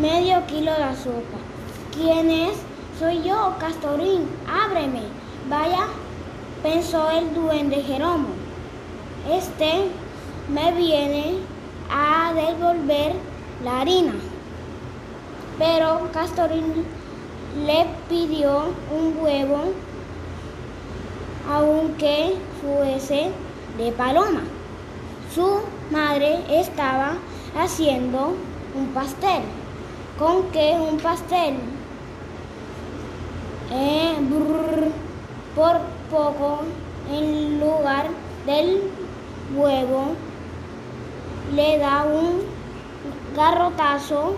medio kilo de azúcar. ¿Quién es? Soy yo, Castorín. Ábreme. Vaya, pensó el duende Jeromo. Este me viene a devolver la harina. Pero Castorín le pidió un huevo, aunque fuese de paloma. Su madre estaba haciendo un pastel. ¿Con qué un pastel? Eh, por poco, en lugar del huevo, le da un garrotazo,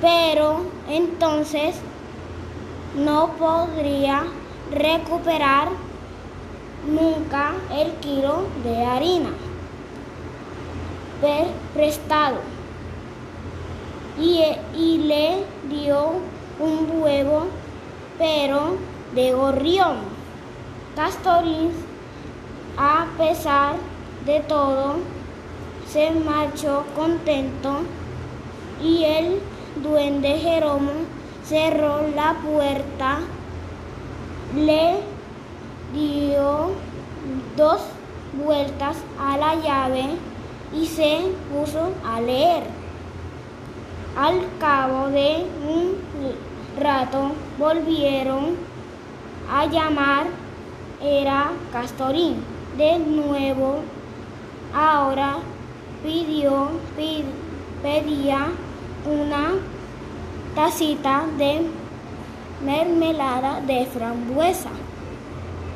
pero entonces no podría recuperar nunca el kilo de harina prestado y, le dio un huevo, pero de gorrión. Castorín, a pesar de todo, se marchó contento y el duende Jeromo cerró la puerta, le dio dos vueltas a la llave y se puso a leer. Al cabo de un rato volvieron a llamar, era Castorín. De nuevo, ahora pidió, pedía una tacita de mermelada de frambuesa.